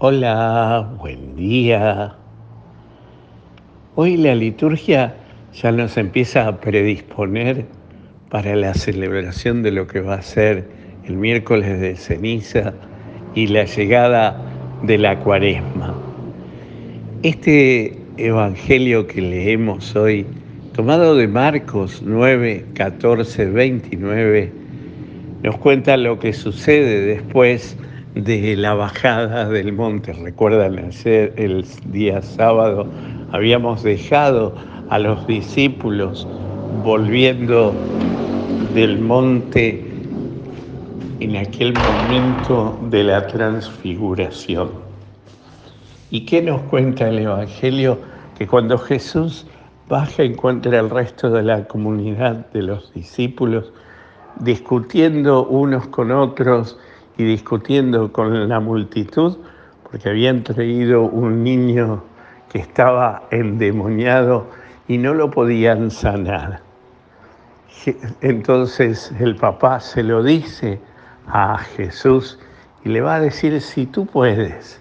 Hola, buen día. Hoy la liturgia ya nos empieza a predisponer para la celebración de lo que va a ser el miércoles de ceniza y la llegada de la cuaresma. Este evangelio que leemos hoy, tomado de Marcos 9, 14, 29, nos cuenta lo que sucede después de la bajada del monte. Recuerdan, ayer, el día sábado, habíamos dejado a los discípulos volviendo del monte en aquel momento de la transfiguración. ¿Y qué nos cuenta el Evangelio? Que cuando Jesús baja encuentra al resto de la comunidad de los discípulos discutiendo unos con otros y discutiendo con la multitud porque habían traído un niño que estaba endemoniado y no lo podían sanar. Entonces el papá se lo dice a Jesús y le va a decir, si tú puedes,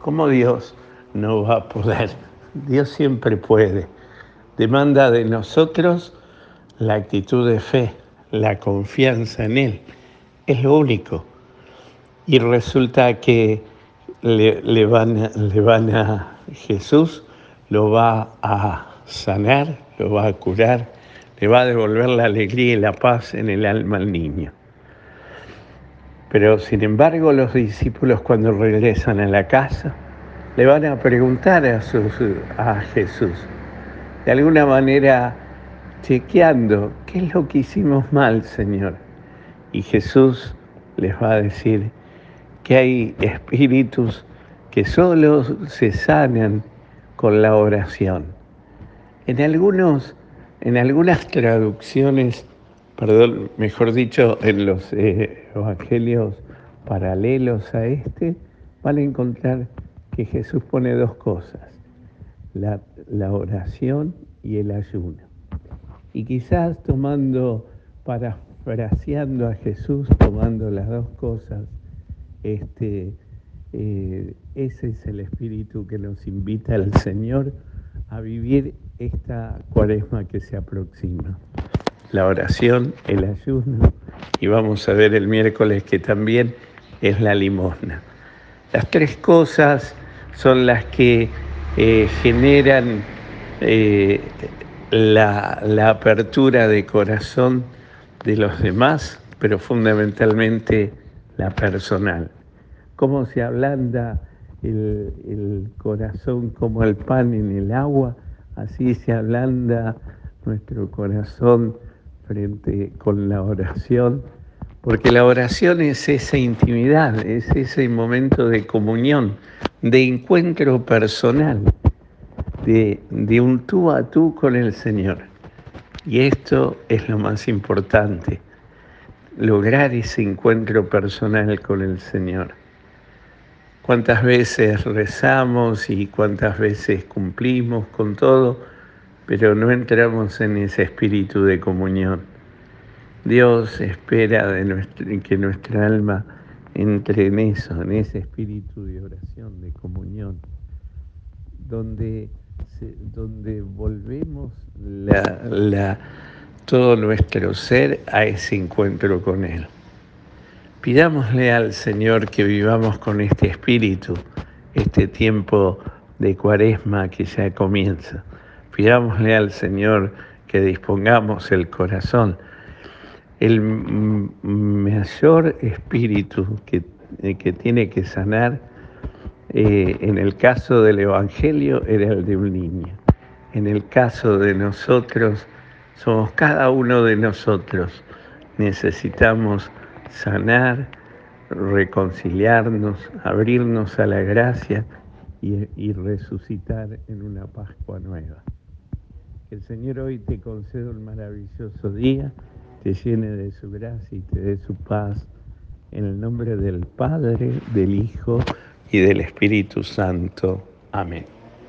¿cómo Dios no va a poder? Dios siempre puede. Demanda de nosotros la actitud de fe, la confianza en Él. Es lo único y resulta que le, van, le van a Jesús, lo va a sanar, lo va a curar, le va a devolver la alegría y la paz en el alma al niño. Pero sin embargo los discípulos cuando regresan a la casa le van a preguntar a, a Jesús, de alguna manera chequeando, ¿qué es lo que hicimos mal, Señor? Y Jesús les va a decir, que hay espíritus que solo se sanan con la oración. En, algunos, en algunas traducciones, perdón, mejor dicho, en los eh, evangelios paralelos a este, van a encontrar que Jesús pone dos cosas, la, la oración y el ayuno. Y quizás tomando, parafraseando a Jesús, tomando las dos cosas, este, eh, ese es el espíritu que nos invita el Señor a vivir esta cuaresma que se aproxima. La oración, el ayuno y vamos a ver el miércoles que también es la limosna. Las tres cosas son las que eh, generan eh, la, la apertura de corazón de los demás, pero fundamentalmente la personal. Cómo se ablanda el, corazón como el pan en el agua, así se ablanda nuestro corazón frente con la oración, porque la oración es esa intimidad, es ese momento de comunión, de encuentro personal, de, de un tú a tú con el Señor. Y esto es lo más importante lograr ese encuentro personal con el Señor. Cuántas veces rezamos y cuántas veces cumplimos con todo, pero no entramos en ese espíritu de comunión. Dios espera de que nuestra alma entre en eso, en ese espíritu de oración, de comunión, donde, donde volvemos la todo nuestro ser a ese encuentro con Él. Pidámosle al Señor que vivamos con este espíritu, este tiempo de cuaresma que ya comienza. Pidámosle al Señor que dispongamos el corazón. El mayor espíritu que, eh, que tiene que sanar, eh, en el caso del Evangelio, era el de un niño. En el caso de nosotros, somos cada uno de nosotros. Necesitamos sanar, reconciliarnos, abrirnos a la gracia y, resucitar en una Pascua nueva. Que el Señor hoy te conceda un maravilloso día, te llene de su gracia y te dé su paz. En el nombre del Padre, del Hijo y del Espíritu Santo. Amén.